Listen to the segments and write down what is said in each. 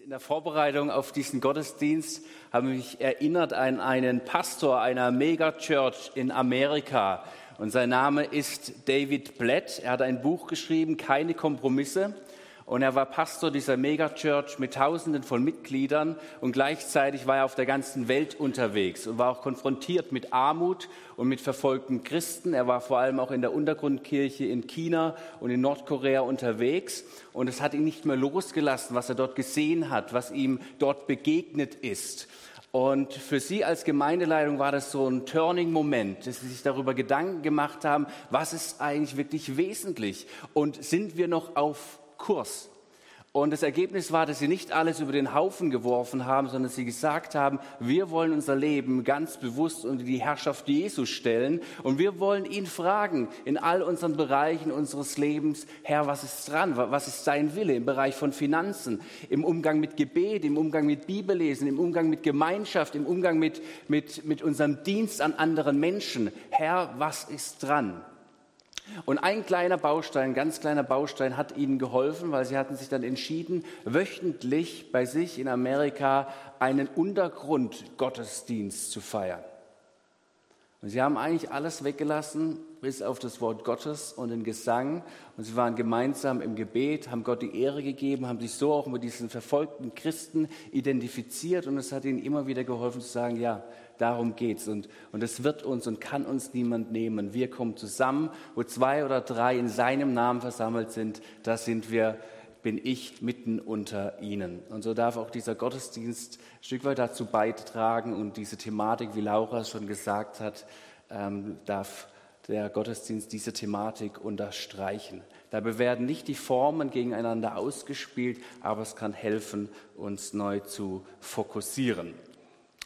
In der Vorbereitung auf diesen Gottesdienst habe ich mich erinnert an einen Pastor einer Megachurch in Amerika. Und sein Name ist David Blatt. Er hat ein Buch geschrieben, Keine Kompromisse. Und er war Pastor dieser Megachurch mit Tausenden von Mitgliedern und gleichzeitig war er auf der ganzen Welt unterwegs und war auch konfrontiert mit Armut und mit verfolgten Christen. Er war vor allem auch in der Untergrundkirche in China und in Nordkorea unterwegs und es hat ihn nicht mehr losgelassen, was er dort gesehen hat, was ihm dort begegnet ist. Und für Sie als Gemeindeleitung war das so ein Turning-Moment, dass Sie sich darüber Gedanken gemacht haben, was ist eigentlich wirklich wesentlich und sind wir noch auf Kurs. Und das Ergebnis war, dass sie nicht alles über den Haufen geworfen haben, sondern sie gesagt haben, wir wollen unser Leben ganz bewusst unter die Herrschaft Jesus stellen und wir wollen ihn fragen in all unseren Bereichen unseres Lebens, Herr, was ist dran? Was ist dein Wille im Bereich von Finanzen, im Umgang mit Gebet, im Umgang mit Bibellesen, im Umgang mit Gemeinschaft, im Umgang mit, mit, mit unserem Dienst an anderen Menschen? Herr, was ist dran? Und ein kleiner Baustein, ganz kleiner Baustein hat ihnen geholfen, weil sie hatten sich dann entschieden, wöchentlich bei sich in Amerika einen Untergrundgottesdienst zu feiern. Und sie haben eigentlich alles weggelassen, bis auf das Wort Gottes und den Gesang. Und sie waren gemeinsam im Gebet, haben Gott die Ehre gegeben, haben sich so auch mit diesen verfolgten Christen identifiziert. Und es hat ihnen immer wieder geholfen zu sagen, ja, darum geht's. Und, und es wird uns und kann uns niemand nehmen. Wir kommen zusammen, wo zwei oder drei in seinem Namen versammelt sind, da sind wir bin ich mitten unter ihnen. Und so darf auch dieser Gottesdienst ein Stück weit dazu beitragen und diese Thematik, wie Laura schon gesagt hat, ähm, darf der Gottesdienst diese Thematik unterstreichen. Dabei werden nicht die Formen gegeneinander ausgespielt, aber es kann helfen, uns neu zu fokussieren.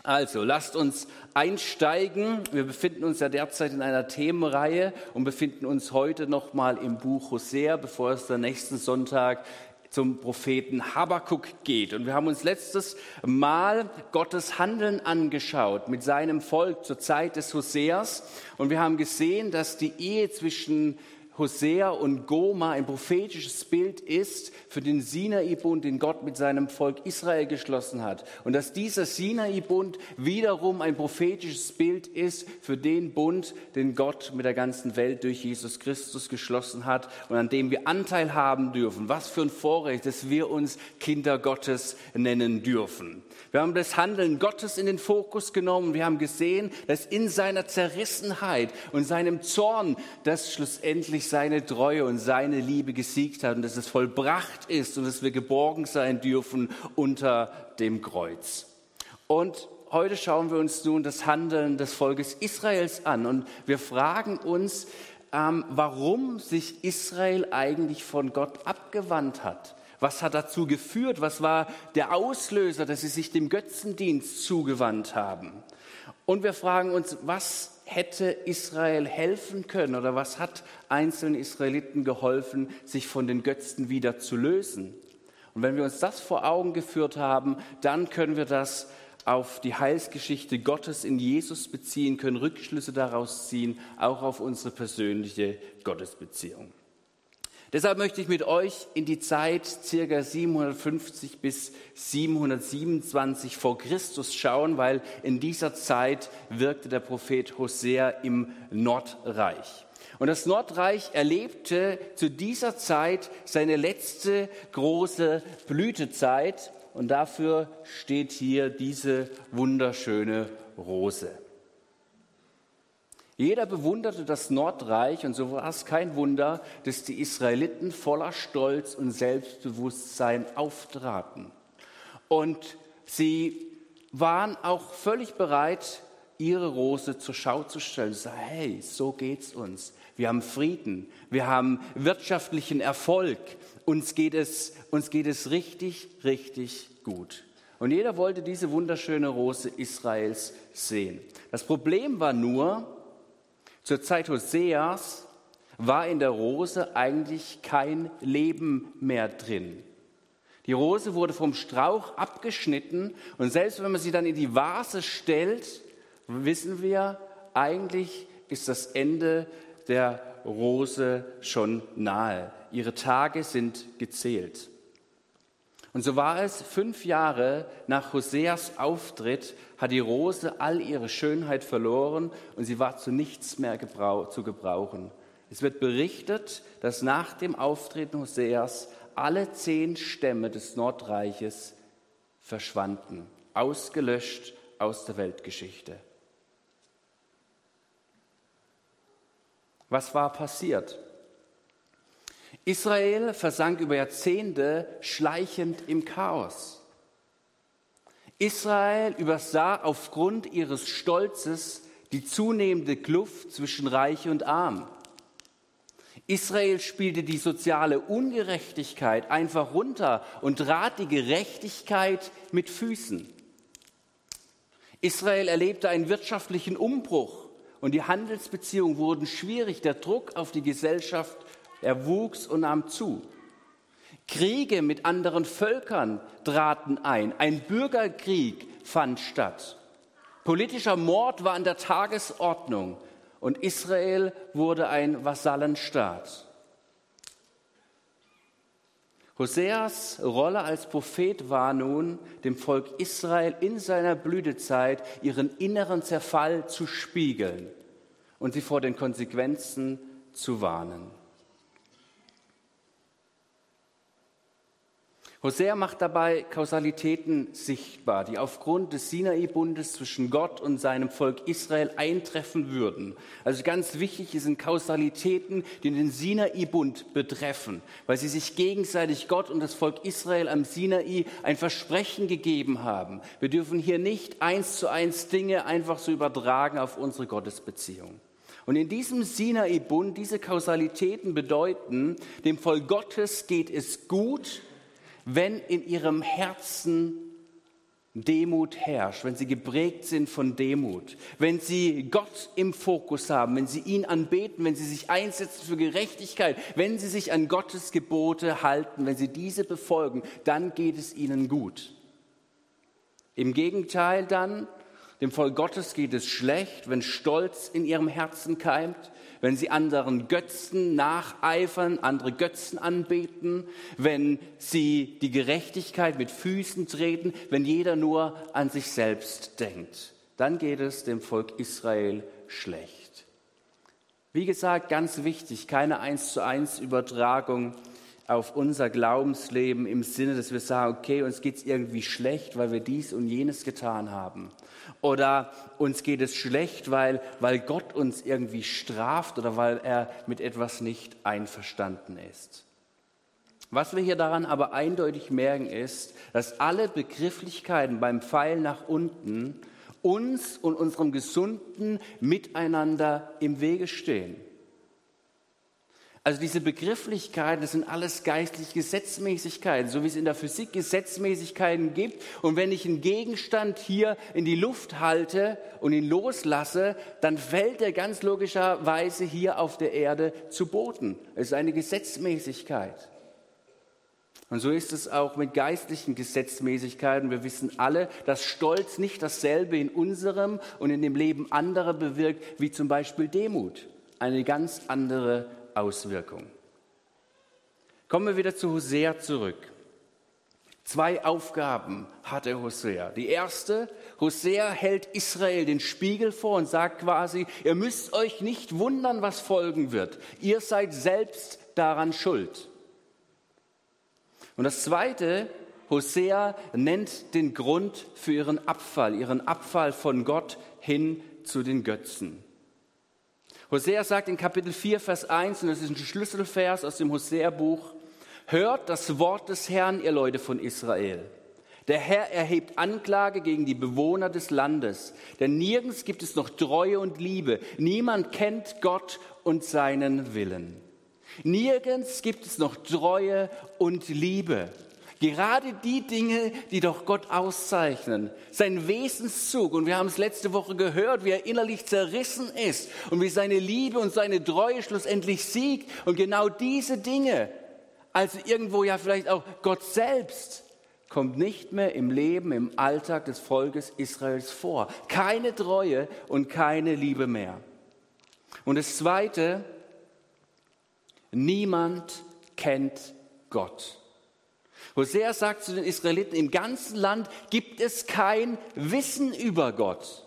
Also, lasst uns einsteigen. Wir befinden uns ja derzeit in einer Themenreihe und befinden uns heute nochmal im Buch Hosea, bevor es dann nächsten Sonntag zum Propheten Habakuk geht. Und wir haben uns letztes Mal Gottes Handeln angeschaut mit seinem Volk zur Zeit des Hoseas. Und wir haben gesehen, dass die Ehe zwischen Hosea und Goma ein prophetisches Bild ist für den Sinai-Bund, den Gott mit seinem Volk Israel geschlossen hat. Und dass dieser Sinai-Bund wiederum ein prophetisches Bild ist für den Bund, den Gott mit der ganzen Welt durch Jesus Christus geschlossen hat und an dem wir Anteil haben dürfen. Was für ein Vorrecht, dass wir uns Kinder Gottes nennen dürfen. Wir haben das Handeln Gottes in den Fokus genommen. Wir haben gesehen, dass in seiner Zerrissenheit und seinem Zorn das schlussendlich seine Treue und seine Liebe gesiegt hat und dass es vollbracht ist und dass wir geborgen sein dürfen unter dem Kreuz. Und heute schauen wir uns nun das Handeln des Volkes Israels an und wir fragen uns, ähm, warum sich Israel eigentlich von Gott abgewandt hat. Was hat dazu geführt? Was war der Auslöser, dass sie sich dem Götzendienst zugewandt haben? Und wir fragen uns, was hätte Israel helfen können oder was hat einzelnen Israeliten geholfen, sich von den Götzen wieder zu lösen? Und wenn wir uns das vor Augen geführt haben, dann können wir das auf die Heilsgeschichte Gottes in Jesus beziehen, können Rückschlüsse daraus ziehen, auch auf unsere persönliche Gottesbeziehung. Deshalb möchte ich mit euch in die Zeit circa 750 bis 727 vor Christus schauen, weil in dieser Zeit wirkte der Prophet Hosea im Nordreich. Und das Nordreich erlebte zu dieser Zeit seine letzte große Blütezeit und dafür steht hier diese wunderschöne Rose. Jeder bewunderte das Nordreich und so war es kein Wunder, dass die Israeliten voller Stolz und Selbstbewusstsein auftraten. Und sie waren auch völlig bereit, ihre Rose zur Schau zu stellen. Sie sagen, hey, so geht's uns. Wir haben Frieden, wir haben wirtschaftlichen Erfolg, uns geht es, uns geht es richtig, richtig gut. Und jeder wollte diese wunderschöne Rose Israels sehen. Das Problem war nur, zur Zeit Hoseas war in der Rose eigentlich kein Leben mehr drin. Die Rose wurde vom Strauch abgeschnitten und selbst wenn man sie dann in die Vase stellt, wissen wir, eigentlich ist das Ende der Rose schon nahe. Ihre Tage sind gezählt. Und so war es, fünf Jahre nach Hoseas Auftritt hat die Rose all ihre Schönheit verloren und sie war zu nichts mehr zu gebrauchen. Es wird berichtet, dass nach dem Auftreten Hoseas alle zehn Stämme des Nordreiches verschwanden, ausgelöscht aus der Weltgeschichte. Was war passiert? Israel versank über Jahrzehnte schleichend im Chaos. Israel übersah aufgrund ihres Stolzes die zunehmende Kluft zwischen Reich und Arm. Israel spielte die soziale Ungerechtigkeit einfach runter und trat die Gerechtigkeit mit Füßen. Israel erlebte einen wirtschaftlichen Umbruch und die Handelsbeziehungen wurden schwierig. Der Druck auf die Gesellschaft er wuchs und nahm zu. Kriege mit anderen Völkern traten ein. Ein Bürgerkrieg fand statt. Politischer Mord war an der Tagesordnung und Israel wurde ein Vasallenstaat. Hoseas Rolle als Prophet war nun, dem Volk Israel in seiner Blütezeit ihren inneren Zerfall zu spiegeln und sie vor den Konsequenzen zu warnen. Hosea macht dabei Kausalitäten sichtbar, die aufgrund des Sinai-Bundes zwischen Gott und seinem Volk Israel eintreffen würden. Also ganz wichtig sind Kausalitäten, die den Sinai-Bund betreffen, weil sie sich gegenseitig Gott und das Volk Israel am Sinai ein Versprechen gegeben haben. Wir dürfen hier nicht eins zu eins Dinge einfach so übertragen auf unsere Gottesbeziehung. Und in diesem Sinai-Bund, diese Kausalitäten bedeuten, dem Volk Gottes geht es gut, wenn in ihrem Herzen Demut herrscht, wenn sie geprägt sind von Demut, wenn sie Gott im Fokus haben, wenn sie ihn anbeten, wenn sie sich einsetzen für Gerechtigkeit, wenn sie sich an Gottes Gebote halten, wenn sie diese befolgen, dann geht es ihnen gut. Im Gegenteil dann, dem Volk Gottes geht es schlecht, wenn Stolz in ihrem Herzen keimt, wenn sie anderen Götzen nacheifern, andere Götzen anbeten, wenn sie die Gerechtigkeit mit Füßen treten, wenn jeder nur an sich selbst denkt. Dann geht es dem Volk Israel schlecht. Wie gesagt, ganz wichtig, keine eins zu eins Übertragung auf unser Glaubensleben im Sinne, dass wir sagen, okay, uns geht es irgendwie schlecht, weil wir dies und jenes getan haben. Oder uns geht es schlecht, weil, weil Gott uns irgendwie straft oder weil er mit etwas nicht einverstanden ist. Was wir hier daran aber eindeutig merken ist, dass alle Begrifflichkeiten beim Pfeil nach unten uns und unserem gesunden Miteinander im Wege stehen. Also diese Begrifflichkeiten, das sind alles geistliche Gesetzmäßigkeiten, so wie es in der Physik Gesetzmäßigkeiten gibt. Und wenn ich einen Gegenstand hier in die Luft halte und ihn loslasse, dann fällt er ganz logischerweise hier auf der Erde zu Boden. Es ist eine Gesetzmäßigkeit. Und so ist es auch mit geistlichen Gesetzmäßigkeiten. Wir wissen alle, dass Stolz nicht dasselbe in unserem und in dem Leben anderer bewirkt, wie zum Beispiel Demut. Eine ganz andere Auswirkung. Kommen wir wieder zu Hosea zurück. Zwei Aufgaben hatte Hosea. Die erste, Hosea hält Israel den Spiegel vor und sagt quasi, ihr müsst euch nicht wundern, was folgen wird. Ihr seid selbst daran schuld. Und das zweite, Hosea nennt den Grund für ihren Abfall, ihren Abfall von Gott hin zu den Götzen. Hosea sagt in Kapitel 4, Vers 1, und das ist ein Schlüsselvers aus dem Hosea-Buch, hört das Wort des Herrn, ihr Leute von Israel. Der Herr erhebt Anklage gegen die Bewohner des Landes, denn nirgends gibt es noch Treue und Liebe. Niemand kennt Gott und seinen Willen. Nirgends gibt es noch Treue und Liebe. Gerade die Dinge, die doch Gott auszeichnen, sein Wesenszug, und wir haben es letzte Woche gehört, wie er innerlich zerrissen ist und wie seine Liebe und seine Treue schlussendlich siegt. Und genau diese Dinge, also irgendwo ja vielleicht auch Gott selbst, kommt nicht mehr im Leben, im Alltag des Volkes Israels vor. Keine Treue und keine Liebe mehr. Und das Zweite, niemand kennt Gott. Hosea sagt zu den Israeliten, im ganzen Land gibt es kein Wissen über Gott.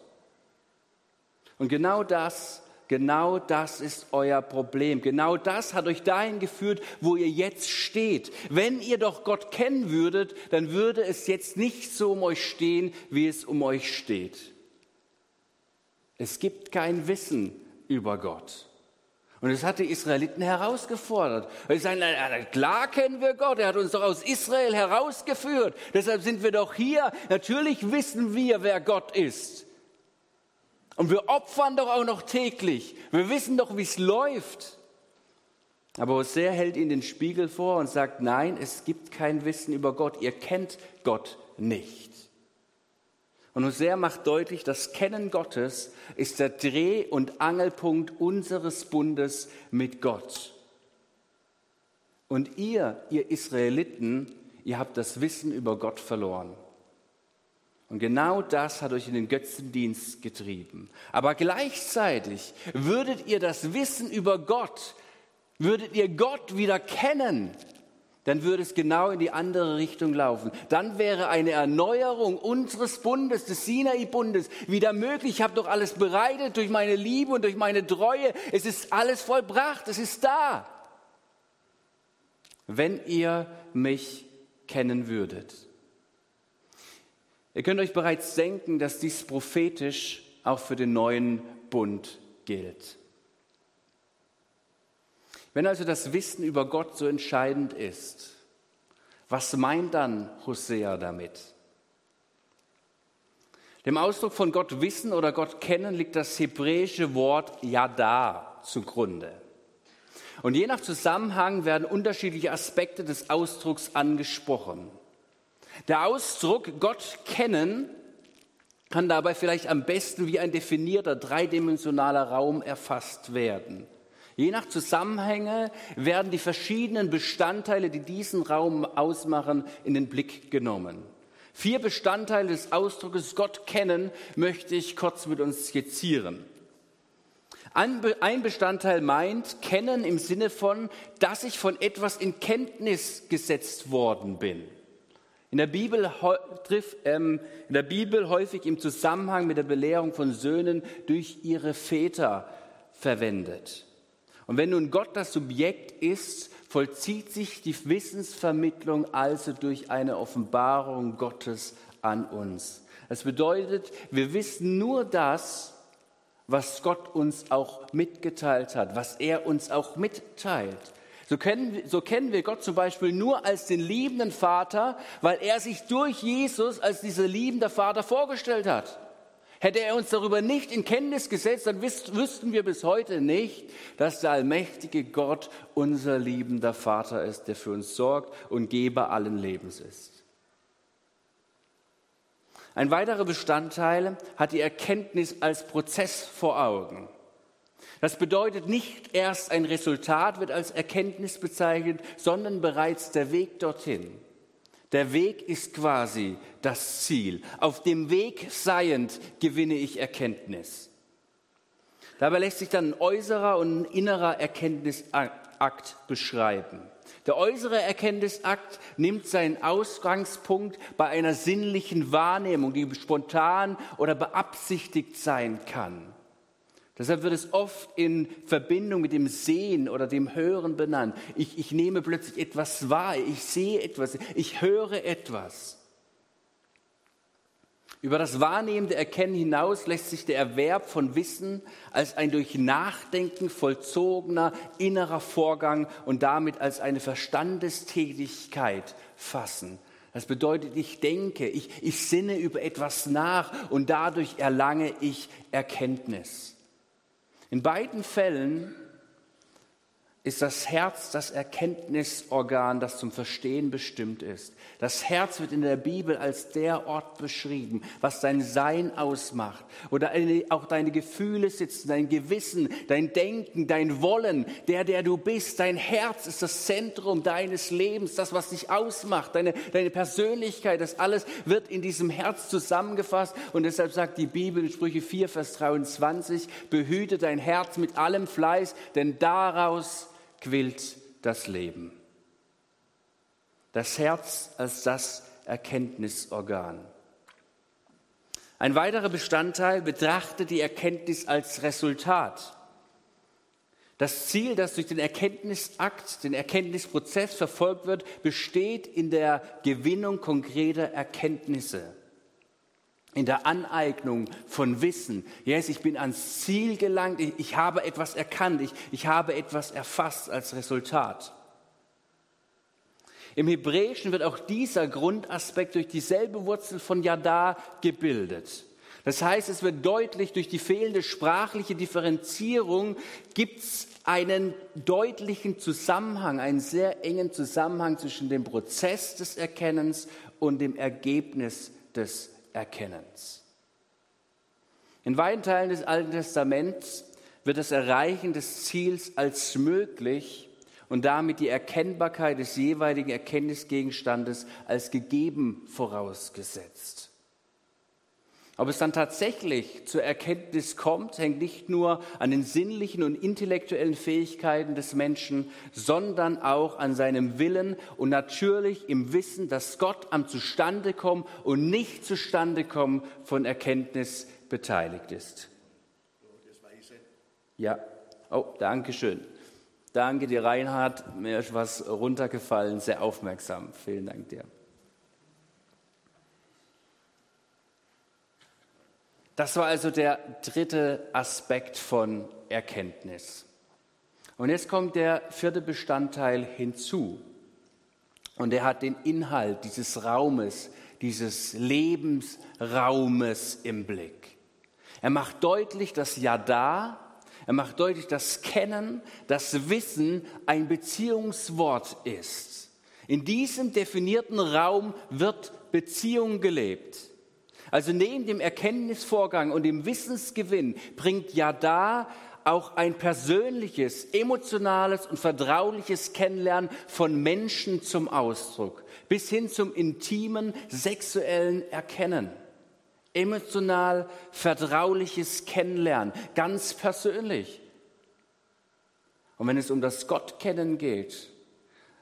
Und genau das, genau das ist euer Problem. Genau das hat euch dahin geführt, wo ihr jetzt steht. Wenn ihr doch Gott kennen würdet, dann würde es jetzt nicht so um euch stehen, wie es um euch steht. Es gibt kein Wissen über Gott. Und das hat die Israeliten herausgefordert. Sie sagen, klar kennen wir Gott, er hat uns doch aus Israel herausgeführt. Deshalb sind wir doch hier. Natürlich wissen wir, wer Gott ist. Und wir opfern doch auch noch täglich. Wir wissen doch, wie es läuft. Aber Hosea hält ihnen den Spiegel vor und sagt, nein, es gibt kein Wissen über Gott. Ihr kennt Gott nicht. Und Hosea macht deutlich, das Kennen Gottes ist der Dreh- und Angelpunkt unseres Bundes mit Gott. Und ihr, ihr Israeliten, ihr habt das Wissen über Gott verloren. Und genau das hat euch in den Götzendienst getrieben. Aber gleichzeitig würdet ihr das Wissen über Gott, würdet ihr Gott wieder kennen, dann würde es genau in die andere Richtung laufen. Dann wäre eine Erneuerung unseres Bundes, des Sinai-Bundes, wieder möglich. Ich habe doch alles bereitet durch meine Liebe und durch meine Treue. Es ist alles vollbracht, es ist da. Wenn ihr mich kennen würdet. Ihr könnt euch bereits denken, dass dies prophetisch auch für den neuen Bund gilt. Wenn also das Wissen über Gott so entscheidend ist, was meint dann Hosea damit? Dem Ausdruck von Gott wissen oder Gott kennen liegt das hebräische Wort Yada zugrunde. Und je nach Zusammenhang werden unterschiedliche Aspekte des Ausdrucks angesprochen. Der Ausdruck Gott kennen kann dabei vielleicht am besten wie ein definierter dreidimensionaler Raum erfasst werden. Je nach Zusammenhänge werden die verschiedenen Bestandteile, die diesen Raum ausmachen, in den Blick genommen. Vier Bestandteile des Ausdrucks Gott kennen möchte ich kurz mit uns skizzieren. Ein Bestandteil meint kennen im Sinne von, dass ich von etwas in Kenntnis gesetzt worden bin. In der, Bibel, ähm, in der Bibel häufig im Zusammenhang mit der Belehrung von Söhnen durch ihre Väter verwendet. Und wenn nun Gott das Subjekt ist, vollzieht sich die Wissensvermittlung also durch eine Offenbarung Gottes an uns. Das bedeutet, wir wissen nur das, was Gott uns auch mitgeteilt hat, was er uns auch mitteilt. So kennen, so kennen wir Gott zum Beispiel nur als den liebenden Vater, weil er sich durch Jesus als dieser liebende Vater vorgestellt hat. Hätte er uns darüber nicht in Kenntnis gesetzt, dann wüssten wir bis heute nicht, dass der allmächtige Gott unser liebender Vater ist, der für uns sorgt und Geber allen Lebens ist. Ein weiterer Bestandteil hat die Erkenntnis als Prozess vor Augen. Das bedeutet, nicht erst ein Resultat wird als Erkenntnis bezeichnet, sondern bereits der Weg dorthin. Der Weg ist quasi das Ziel. Auf dem Weg seiend gewinne ich Erkenntnis. Dabei lässt sich dann ein äußerer und ein innerer Erkenntnisakt beschreiben. Der äußere Erkenntnisakt nimmt seinen Ausgangspunkt bei einer sinnlichen Wahrnehmung, die spontan oder beabsichtigt sein kann. Deshalb wird es oft in Verbindung mit dem Sehen oder dem Hören benannt. Ich, ich nehme plötzlich etwas wahr, ich sehe etwas, ich höre etwas. Über das wahrnehmende Erkennen hinaus lässt sich der Erwerb von Wissen als ein durch Nachdenken vollzogener innerer Vorgang und damit als eine Verstandestätigkeit fassen. Das bedeutet, ich denke, ich, ich sinne über etwas nach und dadurch erlange ich Erkenntnis. In beiden Fällen ist das Herz das Erkenntnisorgan, das zum Verstehen bestimmt ist. Das Herz wird in der Bibel als der Ort beschrieben, was dein Sein ausmacht. Oder auch deine Gefühle sitzen, dein Gewissen, dein Denken, dein Wollen, der, der du bist. Dein Herz ist das Zentrum deines Lebens, das, was dich ausmacht, deine, deine Persönlichkeit. Das alles wird in diesem Herz zusammengefasst. Und deshalb sagt die Bibel in Sprüche 4, Vers 23, behüte dein Herz mit allem Fleiß, denn daraus quillt das Leben. Das Herz als das Erkenntnisorgan. Ein weiterer Bestandteil betrachtet die Erkenntnis als Resultat. Das Ziel, das durch den Erkenntnisakt, den Erkenntnisprozess verfolgt wird, besteht in der Gewinnung konkreter Erkenntnisse, in der Aneignung von Wissen. Yes, ich bin ans Ziel gelangt, ich, ich habe etwas erkannt, ich, ich habe etwas erfasst als Resultat. Im Hebräischen wird auch dieser Grundaspekt durch dieselbe Wurzel von Yada gebildet. Das heißt, es wird deutlich, durch die fehlende sprachliche Differenzierung gibt es einen deutlichen Zusammenhang, einen sehr engen Zusammenhang zwischen dem Prozess des Erkennens und dem Ergebnis des Erkennens. In weiten Teilen des Alten Testaments wird das Erreichen des Ziels als möglich und damit die Erkennbarkeit des jeweiligen Erkenntnisgegenstandes als gegeben vorausgesetzt. Ob es dann tatsächlich zur Erkenntnis kommt, hängt nicht nur an den sinnlichen und intellektuellen Fähigkeiten des Menschen, sondern auch an seinem Willen und natürlich im Wissen, dass Gott am Zustandekommen und nicht Zustandekommen von Erkenntnis beteiligt ist. Ja, oh, danke schön. Danke dir, Reinhard. Mir ist was runtergefallen, sehr aufmerksam. Vielen Dank dir. Das war also der dritte Aspekt von Erkenntnis. Und jetzt kommt der vierte Bestandteil hinzu. Und er hat den Inhalt dieses Raumes, dieses Lebensraumes im Blick. Er macht deutlich, dass Ja da, er macht deutlich, dass Kennen, das Wissen ein Beziehungswort ist. In diesem definierten Raum wird Beziehung gelebt. Also neben dem Erkenntnisvorgang und dem Wissensgewinn bringt ja da auch ein persönliches, emotionales und vertrauliches Kennenlernen von Menschen zum Ausdruck, bis hin zum intimen sexuellen Erkennen. Emotional vertrauliches Kennenlernen, ganz persönlich. Und wenn es um das Gottkennen geht,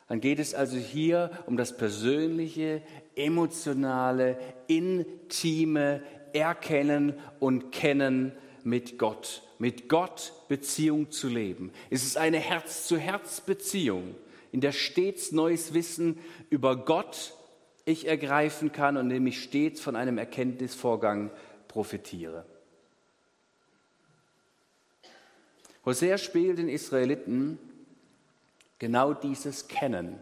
dann geht es also hier um das persönliche, emotionale, intime Erkennen und Kennen mit Gott. Mit Gott Beziehung zu leben. Es ist eine Herz-zu-Herz-Beziehung, in der stets neues Wissen über Gott ich ergreifen kann und dem ich stets von einem Erkenntnisvorgang profitiere. Hosea spielt den Israeliten genau dieses Kennen,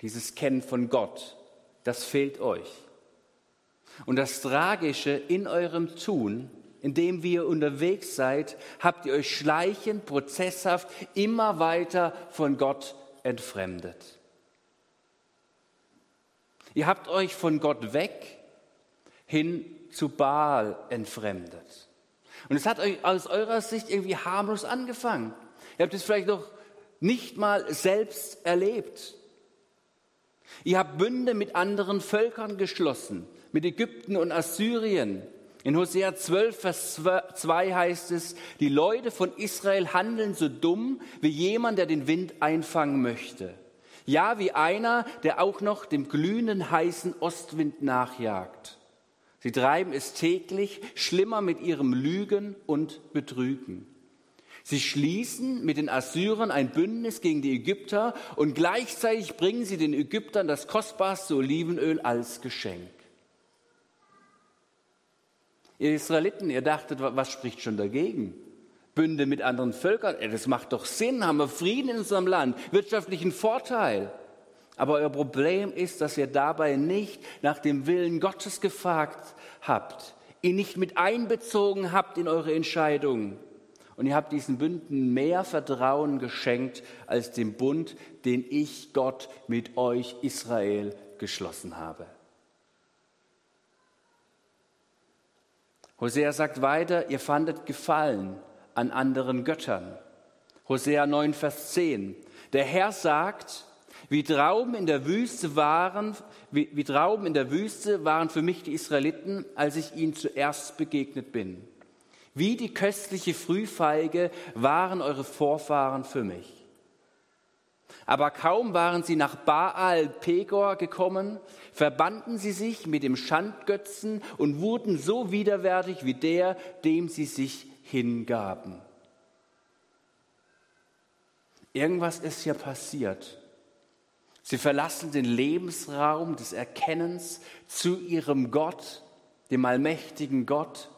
dieses Kennen von Gott, das fehlt euch. Und das Tragische in eurem Tun, in dem ihr unterwegs seid, habt ihr euch schleichend, prozesshaft immer weiter von Gott entfremdet. Ihr habt euch von Gott weg hin zu Baal entfremdet. Und es hat euch aus eurer Sicht irgendwie harmlos angefangen. Ihr habt es vielleicht noch nicht mal selbst erlebt. Ihr habt Bünde mit anderen Völkern geschlossen, mit Ägypten und Assyrien. In Hosea 12, Vers 2 heißt es, die Leute von Israel handeln so dumm wie jemand, der den Wind einfangen möchte. Ja, wie einer, der auch noch dem glühenden heißen Ostwind nachjagt. Sie treiben es täglich schlimmer mit ihrem Lügen und Betrügen. Sie schließen mit den Assyrern ein Bündnis gegen die Ägypter und gleichzeitig bringen sie den Ägyptern das kostbarste Olivenöl als Geschenk. Ihr Israeliten, ihr dachtet, was spricht schon dagegen? Bünde mit anderen Völkern, das macht doch Sinn, haben wir Frieden in unserem Land, wirtschaftlichen Vorteil. Aber euer Problem ist, dass ihr dabei nicht nach dem Willen Gottes gefragt habt, ihn nicht mit einbezogen habt in eure Entscheidungen. Und ihr habt diesen Bünden mehr Vertrauen geschenkt als dem Bund, den ich Gott mit euch Israel geschlossen habe. Hosea sagt weiter, ihr fandet Gefallen an anderen Göttern. Hosea 9, Vers 10. Der Herr sagt, wie Trauben in der Wüste waren, wie, wie Trauben in der Wüste waren für mich die Israeliten, als ich ihnen zuerst begegnet bin. Wie die köstliche Frühfeige waren eure Vorfahren für mich. Aber kaum waren sie nach Baal Pegor gekommen, verbanden sie sich mit dem Schandgötzen und wurden so widerwärtig wie der, dem sie sich hingaben. Irgendwas ist hier passiert. Sie verlassen den Lebensraum des Erkennens zu ihrem Gott, dem allmächtigen Gott.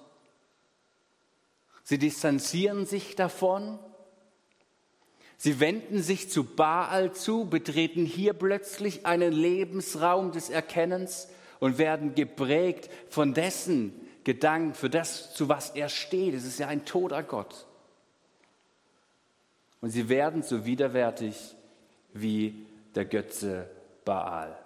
Sie distanzieren sich davon Sie wenden sich zu Baal zu, betreten hier plötzlich einen Lebensraum des Erkennens und werden geprägt von dessen Gedanken, für das, zu was er steht. Es ist ja ein toter Gott. Und sie werden so widerwärtig wie der Götze Baal.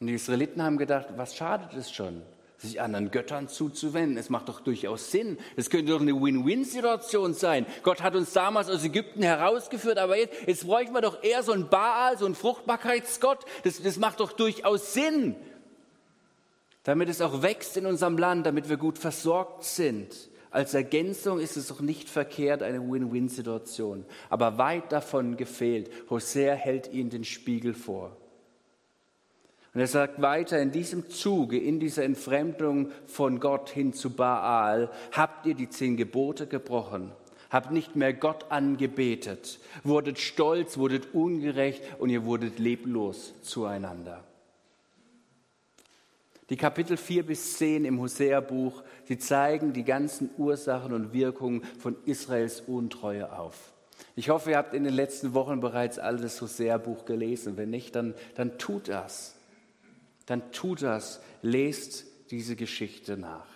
Und die Israeliten haben gedacht, was schadet es schon? Sich anderen Göttern zuzuwenden. Es macht doch durchaus Sinn. Es könnte doch eine Win-Win-Situation sein. Gott hat uns damals aus Ägypten herausgeführt, aber jetzt, jetzt bräuchten wir doch eher so ein Baal, so ein Fruchtbarkeitsgott. Das, das macht doch durchaus Sinn, damit es auch wächst in unserem Land, damit wir gut versorgt sind. Als Ergänzung ist es doch nicht verkehrt, eine Win-Win-Situation. Aber weit davon gefehlt. Hosea hält ihnen den Spiegel vor. Und er sagt weiter, in diesem Zuge, in dieser Entfremdung von Gott hin zu Baal, habt ihr die zehn Gebote gebrochen, habt nicht mehr Gott angebetet, wurdet stolz, wurdet ungerecht und ihr wurdet leblos zueinander. Die Kapitel 4 bis 10 im Hosea-Buch, sie zeigen die ganzen Ursachen und Wirkungen von Israels Untreue auf. Ich hoffe, ihr habt in den letzten Wochen bereits all das Hosea-Buch gelesen. Wenn nicht, dann, dann tut das dann tut das, lest diese Geschichte nach.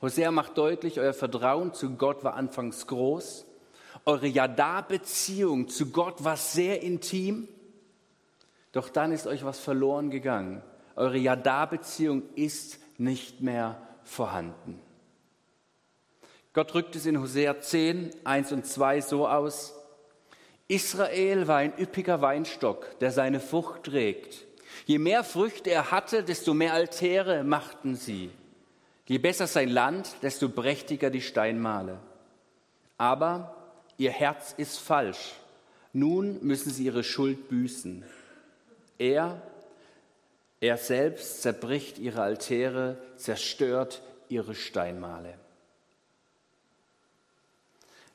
Hosea macht deutlich, euer Vertrauen zu Gott war anfangs groß, eure Jada-Beziehung zu Gott war sehr intim, doch dann ist euch was verloren gegangen. Eure Jada-Beziehung ist nicht mehr vorhanden. Gott drückt es in Hosea 10, 1 und 2 so aus. Israel war ein üppiger Weinstock, der seine Frucht trägt. Je mehr Früchte er hatte, desto mehr Altäre machten sie. Je besser sein Land, desto prächtiger die Steinmale. Aber ihr Herz ist falsch. Nun müssen sie ihre Schuld büßen. Er, er selbst zerbricht ihre Altäre, zerstört ihre Steinmale.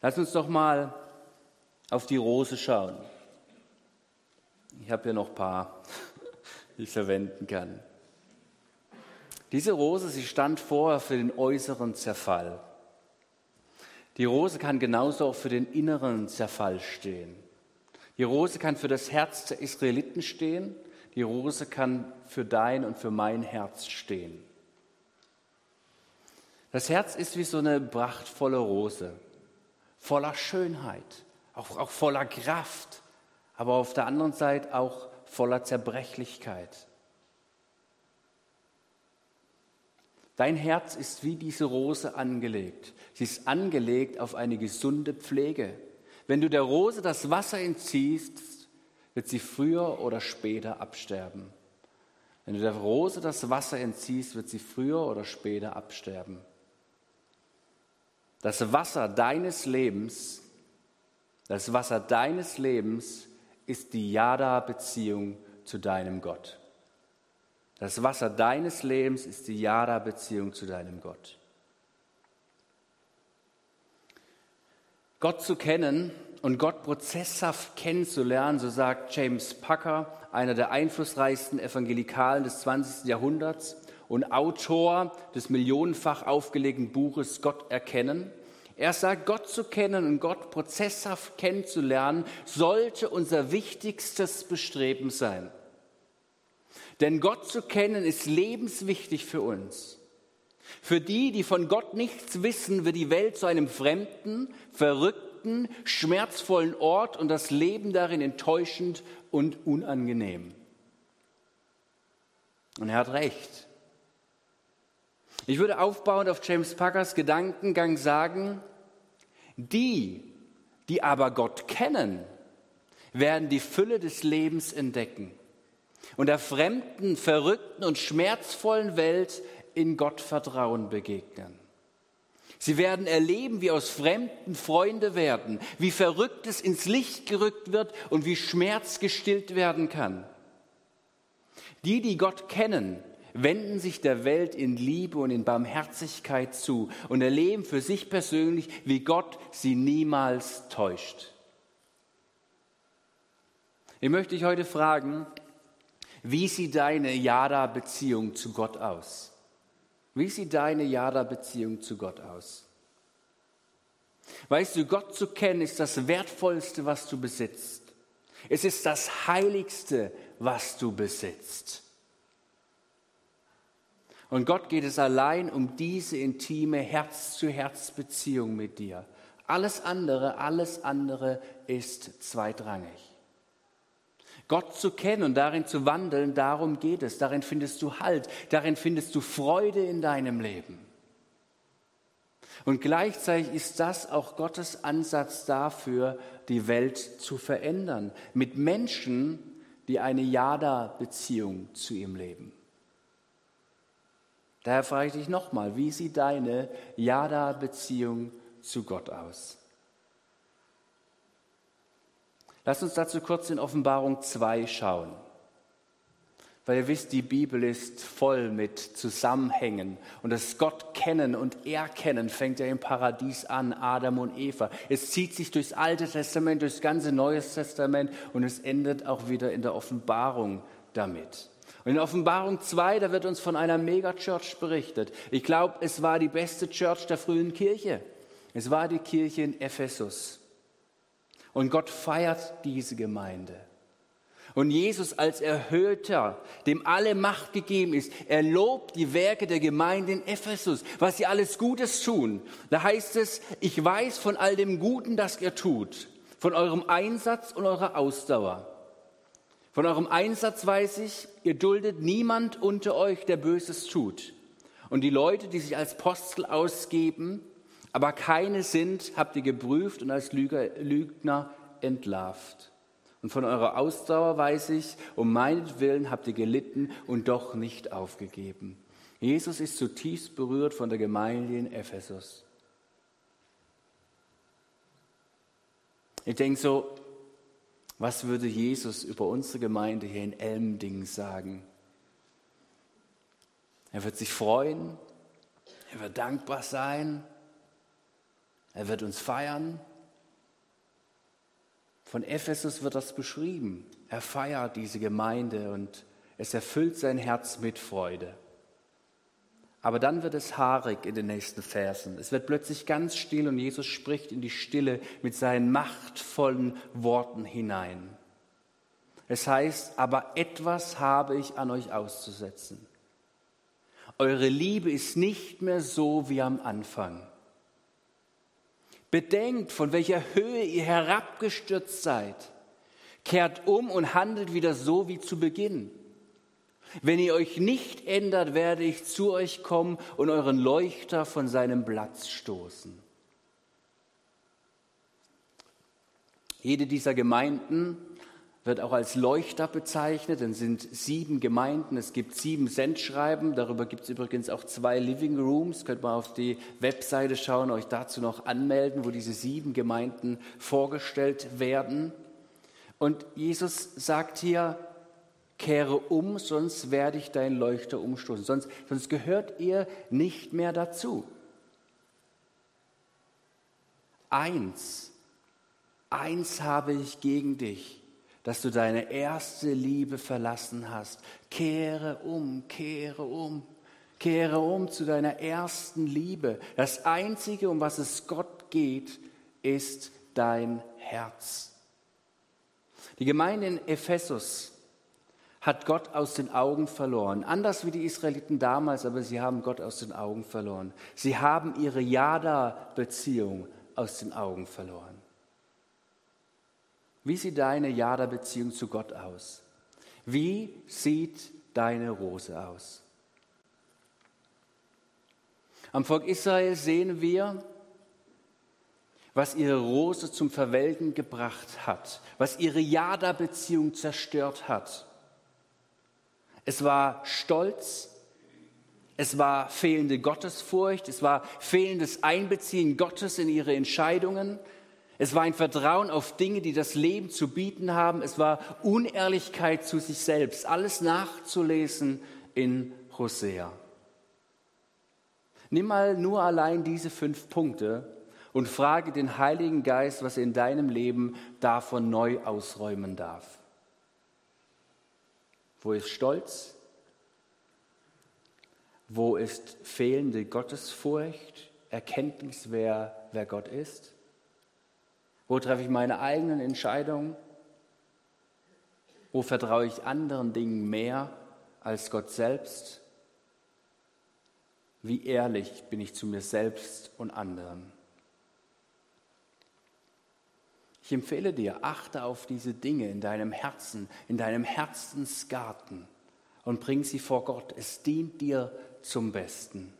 Lass uns doch mal auf die Rose schauen. Ich habe hier noch ein paar ich verwenden kann. Diese Rose, sie stand vorher für den äußeren Zerfall. Die Rose kann genauso auch für den inneren Zerfall stehen. Die Rose kann für das Herz der Israeliten stehen. Die Rose kann für dein und für mein Herz stehen. Das Herz ist wie so eine prachtvolle Rose, voller Schönheit, auch, auch voller Kraft, aber auf der anderen Seite auch voller Zerbrechlichkeit. Dein Herz ist wie diese Rose angelegt. Sie ist angelegt auf eine gesunde Pflege. Wenn du der Rose das Wasser entziehst, wird sie früher oder später absterben. Wenn du der Rose das Wasser entziehst, wird sie früher oder später absterben. Das Wasser deines Lebens, das Wasser deines Lebens ist die Yada-Beziehung zu deinem Gott. Das Wasser deines Lebens ist die Yada-Beziehung zu deinem Gott. Gott zu kennen und Gott prozesshaft kennenzulernen, so sagt James Packer, einer der einflussreichsten Evangelikalen des 20. Jahrhunderts und Autor des millionenfach aufgelegten Buches Gott erkennen, er sagt, Gott zu kennen und Gott prozesshaft kennenzulernen, sollte unser wichtigstes Bestreben sein. Denn Gott zu kennen ist lebenswichtig für uns. Für die, die von Gott nichts wissen, wird die Welt zu einem fremden, verrückten, schmerzvollen Ort und das Leben darin enttäuschend und unangenehm. Und er hat recht. Ich würde aufbauend auf James Packers Gedankengang sagen, die, die aber Gott kennen, werden die Fülle des Lebens entdecken und der fremden, verrückten und schmerzvollen Welt in Gott Vertrauen begegnen. Sie werden erleben, wie aus Fremden Freunde werden, wie Verrücktes ins Licht gerückt wird und wie Schmerz gestillt werden kann. Die, die Gott kennen, wenden sich der Welt in Liebe und in Barmherzigkeit zu und erleben für sich persönlich, wie Gott sie niemals täuscht. Ich möchte dich heute fragen, wie sieht deine Jada-Beziehung zu Gott aus? Wie sieht deine Jada-Beziehung zu Gott aus? Weißt du, Gott zu kennen ist das Wertvollste, was du besitzt. Es ist das Heiligste, was du besitzt. Und Gott geht es allein um diese intime Herz-zu-Herz-Beziehung mit dir. Alles andere, alles andere ist zweitrangig. Gott zu kennen und darin zu wandeln, darum geht es. Darin findest du Halt, darin findest du Freude in deinem Leben. Und gleichzeitig ist das auch Gottes Ansatz dafür, die Welt zu verändern. Mit Menschen, die eine Jada-Beziehung zu ihm leben. Daher frage ich dich nochmal, wie sieht deine Jada-Beziehung zu Gott aus? Lass uns dazu kurz in Offenbarung 2 schauen. Weil ihr wisst, die Bibel ist voll mit Zusammenhängen. Und das Gott kennen und erkennen fängt ja im Paradies an, Adam und Eva. Es zieht sich durchs Alte Testament, durchs ganze Neue Testament und es endet auch wieder in der Offenbarung damit. In Offenbarung 2, da wird uns von einer Megachurch berichtet. Ich glaube, es war die beste Church der frühen Kirche. Es war die Kirche in Ephesus. Und Gott feiert diese Gemeinde. Und Jesus als Erhöhter, dem alle Macht gegeben ist, er lobt die Werke der Gemeinde in Ephesus, was sie alles Gutes tun. Da heißt es, ich weiß von all dem Guten, das ihr tut, von eurem Einsatz und eurer Ausdauer. Von eurem Einsatz weiß ich, ihr duldet niemand unter euch, der Böses tut. Und die Leute, die sich als Postel ausgeben, aber keine sind, habt ihr geprüft und als Lügner entlarvt. Und von eurer Ausdauer weiß ich, um meinetwillen habt ihr gelitten und doch nicht aufgegeben. Jesus ist zutiefst berührt von der Gemeinde in Ephesus. Ich denke so, was würde Jesus über unsere Gemeinde hier in Elmding sagen? Er wird sich freuen, er wird dankbar sein, er wird uns feiern. Von Ephesus wird das beschrieben. Er feiert diese Gemeinde und es erfüllt sein Herz mit Freude. Aber dann wird es haarig in den nächsten Versen. Es wird plötzlich ganz still und Jesus spricht in die Stille mit seinen machtvollen Worten hinein. Es heißt, aber etwas habe ich an euch auszusetzen. Eure Liebe ist nicht mehr so wie am Anfang. Bedenkt, von welcher Höhe ihr herabgestürzt seid. Kehrt um und handelt wieder so wie zu Beginn. Wenn ihr euch nicht ändert, werde ich zu euch kommen und euren Leuchter von seinem Platz stoßen. Jede dieser Gemeinden wird auch als Leuchter bezeichnet. Es sind sieben Gemeinden, es gibt sieben Sendschreiben. Darüber gibt es übrigens auch zwei Living Rooms. Könnt mal auf die Webseite schauen, euch dazu noch anmelden, wo diese sieben Gemeinden vorgestellt werden. Und Jesus sagt hier, kehre um, sonst werde ich deinen Leuchter umstoßen. Sonst, sonst gehört ihr nicht mehr dazu. Eins, eins habe ich gegen dich, dass du deine erste Liebe verlassen hast. Kehre um, kehre um, kehre um zu deiner ersten Liebe. Das Einzige, um was es Gott geht, ist dein Herz. Die Gemeinde in Ephesus hat Gott aus den Augen verloren. Anders wie die Israeliten damals, aber sie haben Gott aus den Augen verloren. Sie haben ihre Jada-Beziehung aus den Augen verloren. Wie sieht deine Jada-Beziehung zu Gott aus? Wie sieht deine Rose aus? Am Volk Israel sehen wir, was ihre Rose zum Verwelken gebracht hat, was ihre Jada-Beziehung zerstört hat. Es war Stolz, Es war fehlende Gottesfurcht, es war fehlendes Einbeziehen Gottes in ihre Entscheidungen, es war ein Vertrauen auf Dinge, die das Leben zu bieten haben, es war Unehrlichkeit zu sich selbst, alles nachzulesen in Hosea. Nimm mal nur allein diese fünf Punkte und frage den Heiligen Geist, was er in deinem Leben davon neu ausräumen darf. Wo ist Stolz? Wo ist fehlende Gottesfurcht, Erkenntnis, wer, wer Gott ist? Wo treffe ich meine eigenen Entscheidungen? Wo vertraue ich anderen Dingen mehr als Gott selbst? Wie ehrlich bin ich zu mir selbst und anderen? Ich empfehle dir, achte auf diese Dinge in deinem Herzen, in deinem Herzensgarten und bring sie vor Gott. Es dient dir zum Besten.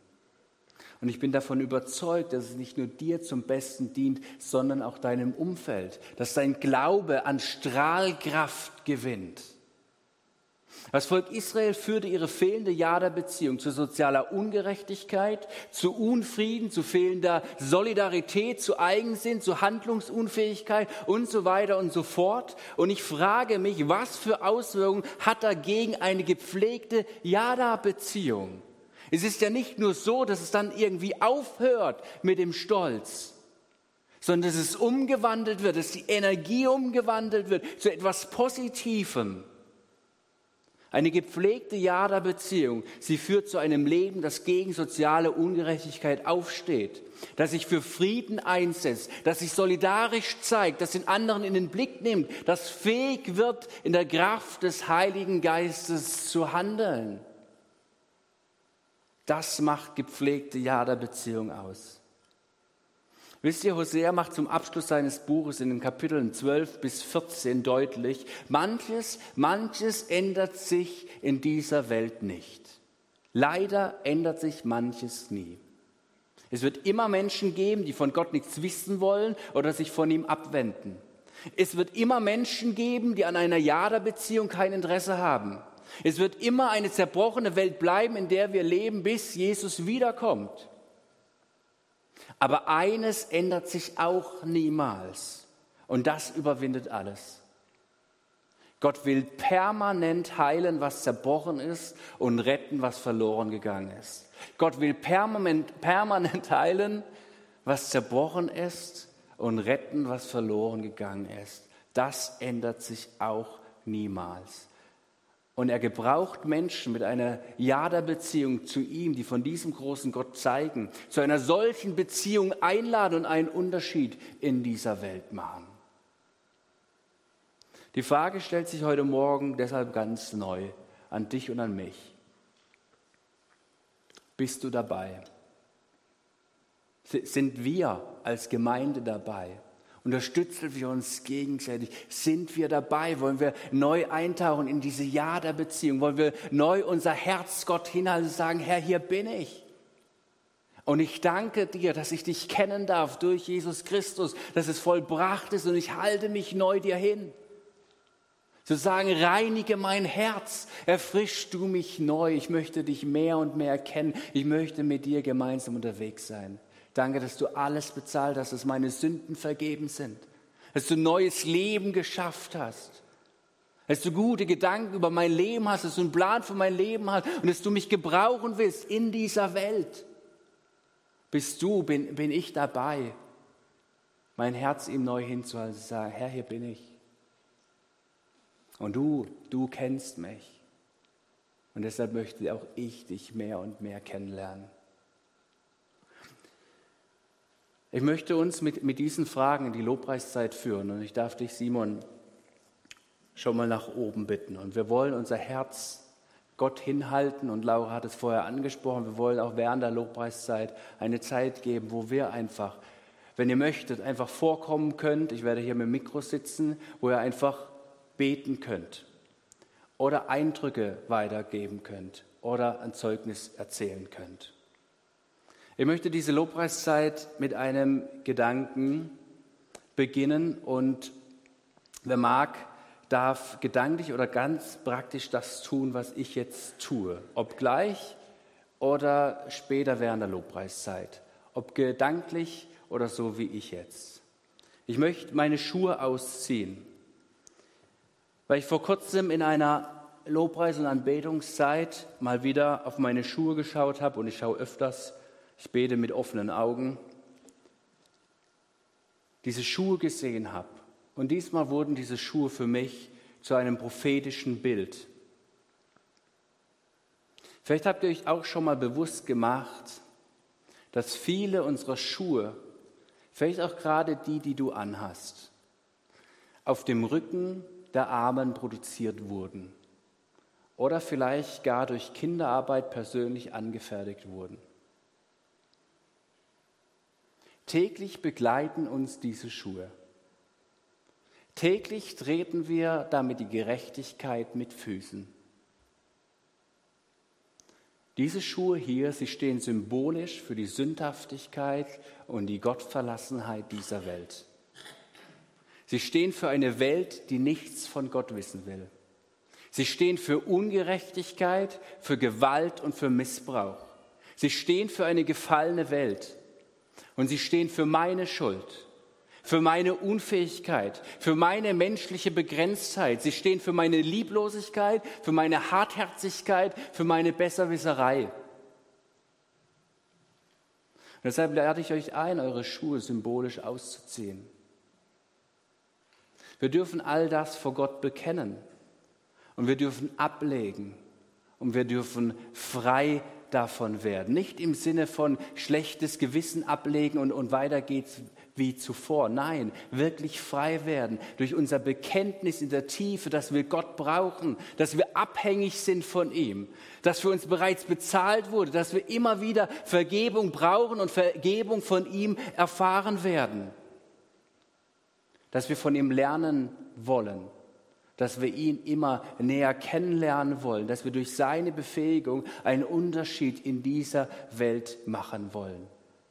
Und ich bin davon überzeugt, dass es nicht nur dir zum Besten dient, sondern auch deinem Umfeld, dass dein Glaube an Strahlkraft gewinnt. Das Volk Israel führte ihre fehlende Jaderbeziehung zu sozialer Ungerechtigkeit, zu Unfrieden, zu fehlender Solidarität, zu Eigensinn, zu Handlungsunfähigkeit und so weiter und so fort. Und ich frage mich, was für Auswirkungen hat dagegen eine gepflegte Jada-Beziehung? Es ist ja nicht nur so, dass es dann irgendwie aufhört mit dem Stolz, sondern dass es umgewandelt wird, dass die Energie umgewandelt wird zu etwas Positivem. Eine gepflegte Jada-Beziehung, sie führt zu einem Leben, das gegen soziale Ungerechtigkeit aufsteht, das sich für Frieden einsetzt, das sich solidarisch zeigt, das den anderen in den Blick nimmt, das fähig wird, in der Kraft des Heiligen Geistes zu handeln. Das macht gepflegte Jada-Beziehung aus. Wisst ihr, Hosea macht zum Abschluss seines Buches in den Kapiteln 12 bis 14 deutlich, manches, manches ändert sich in dieser Welt nicht. Leider ändert sich manches nie. Es wird immer Menschen geben, die von Gott nichts wissen wollen oder sich von ihm abwenden. Es wird immer Menschen geben, die an einer Jada-Beziehung kein Interesse haben. Es wird immer eine zerbrochene Welt bleiben, in der wir leben, bis Jesus wiederkommt. Aber eines ändert sich auch niemals und das überwindet alles. Gott will permanent heilen, was zerbrochen ist und retten, was verloren gegangen ist. Gott will permanent, permanent heilen, was zerbrochen ist und retten, was verloren gegangen ist. Das ändert sich auch niemals. Und er gebraucht Menschen mit einer Ja-Beziehung zu ihm, die von diesem großen Gott zeigen, zu einer solchen Beziehung einladen und einen Unterschied in dieser Welt machen. Die Frage stellt sich heute Morgen deshalb ganz neu an dich und an mich. Bist du dabei? Sind wir als Gemeinde dabei? Unterstützen wir uns gegenseitig? Sind wir dabei? Wollen wir neu eintauchen in diese Ja der Beziehung? Wollen wir neu unser Herz Gott hinhalten und sagen, Herr, hier bin ich? Und ich danke dir, dass ich dich kennen darf durch Jesus Christus, dass es vollbracht ist und ich halte mich neu dir hin. Zu sagen, reinige mein Herz, erfrisch du mich neu. Ich möchte dich mehr und mehr kennen. Ich möchte mit dir gemeinsam unterwegs sein. Danke, dass du alles bezahlt hast, dass meine Sünden vergeben sind, dass du neues Leben geschafft hast, dass du gute Gedanken über mein Leben hast, dass du einen Plan für mein Leben hast und dass du mich gebrauchen willst in dieser Welt. Bist du, bin, bin ich dabei, mein Herz ihm neu hinzuhalten zu sagen, Herr, hier bin ich. Und du, du kennst mich. Und deshalb möchte auch ich dich mehr und mehr kennenlernen. Ich möchte uns mit, mit diesen Fragen in die Lobpreiszeit führen und ich darf dich, Simon, schon mal nach oben bitten. Und wir wollen unser Herz Gott hinhalten und Laura hat es vorher angesprochen, wir wollen auch während der Lobpreiszeit eine Zeit geben, wo wir einfach, wenn ihr möchtet, einfach vorkommen könnt. Ich werde hier mit dem Mikro sitzen, wo ihr einfach beten könnt oder Eindrücke weitergeben könnt oder ein Zeugnis erzählen könnt. Ich möchte diese Lobpreiszeit mit einem Gedanken beginnen und wer mag, darf gedanklich oder ganz praktisch das tun, was ich jetzt tue. Obgleich oder später während der Lobpreiszeit, ob gedanklich oder so wie ich jetzt. Ich möchte meine Schuhe ausziehen, weil ich vor kurzem in einer Lobpreis- und Anbetungszeit mal wieder auf meine Schuhe geschaut habe und ich schaue öfters, ich bete mit offenen Augen, diese Schuhe gesehen habe. Und diesmal wurden diese Schuhe für mich zu einem prophetischen Bild. Vielleicht habt ihr euch auch schon mal bewusst gemacht, dass viele unserer Schuhe, vielleicht auch gerade die, die du anhast, auf dem Rücken der Armen produziert wurden oder vielleicht gar durch Kinderarbeit persönlich angefertigt wurden. Täglich begleiten uns diese Schuhe. Täglich treten wir damit die Gerechtigkeit mit Füßen. Diese Schuhe hier, sie stehen symbolisch für die Sündhaftigkeit und die Gottverlassenheit dieser Welt. Sie stehen für eine Welt, die nichts von Gott wissen will. Sie stehen für Ungerechtigkeit, für Gewalt und für Missbrauch. Sie stehen für eine gefallene Welt. Und sie stehen für meine Schuld, für meine Unfähigkeit, für meine menschliche Begrenztheit. Sie stehen für meine Lieblosigkeit, für meine Hartherzigkeit, für meine Besserwisserei. Und deshalb lade ich euch ein, eure Schuhe symbolisch auszuziehen. Wir dürfen all das vor Gott bekennen und wir dürfen ablegen und wir dürfen frei davon werden. Nicht im Sinne von schlechtes Gewissen ablegen und, und weiter geht's wie zuvor. Nein, wirklich frei werden durch unser Bekenntnis in der Tiefe, dass wir Gott brauchen, dass wir abhängig sind von ihm, dass für uns bereits bezahlt wurde, dass wir immer wieder Vergebung brauchen und Vergebung von ihm erfahren werden dass wir von ihm lernen wollen, dass wir ihn immer näher kennenlernen wollen, dass wir durch seine Befähigung einen Unterschied in dieser Welt machen wollen.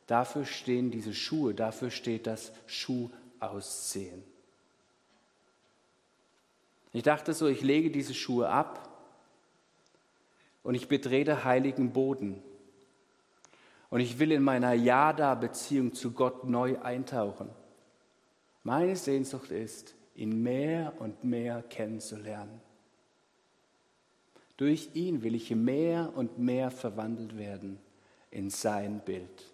Dafür stehen diese Schuhe, dafür steht das Schuh ausziehen. Ich dachte so, ich lege diese Schuhe ab und ich betrete heiligen Boden. Und ich will in meiner Jada-Beziehung zu Gott neu eintauchen. Meine Sehnsucht ist, ihn mehr und mehr kennenzulernen. Durch ihn will ich mehr und mehr verwandelt werden in sein Bild.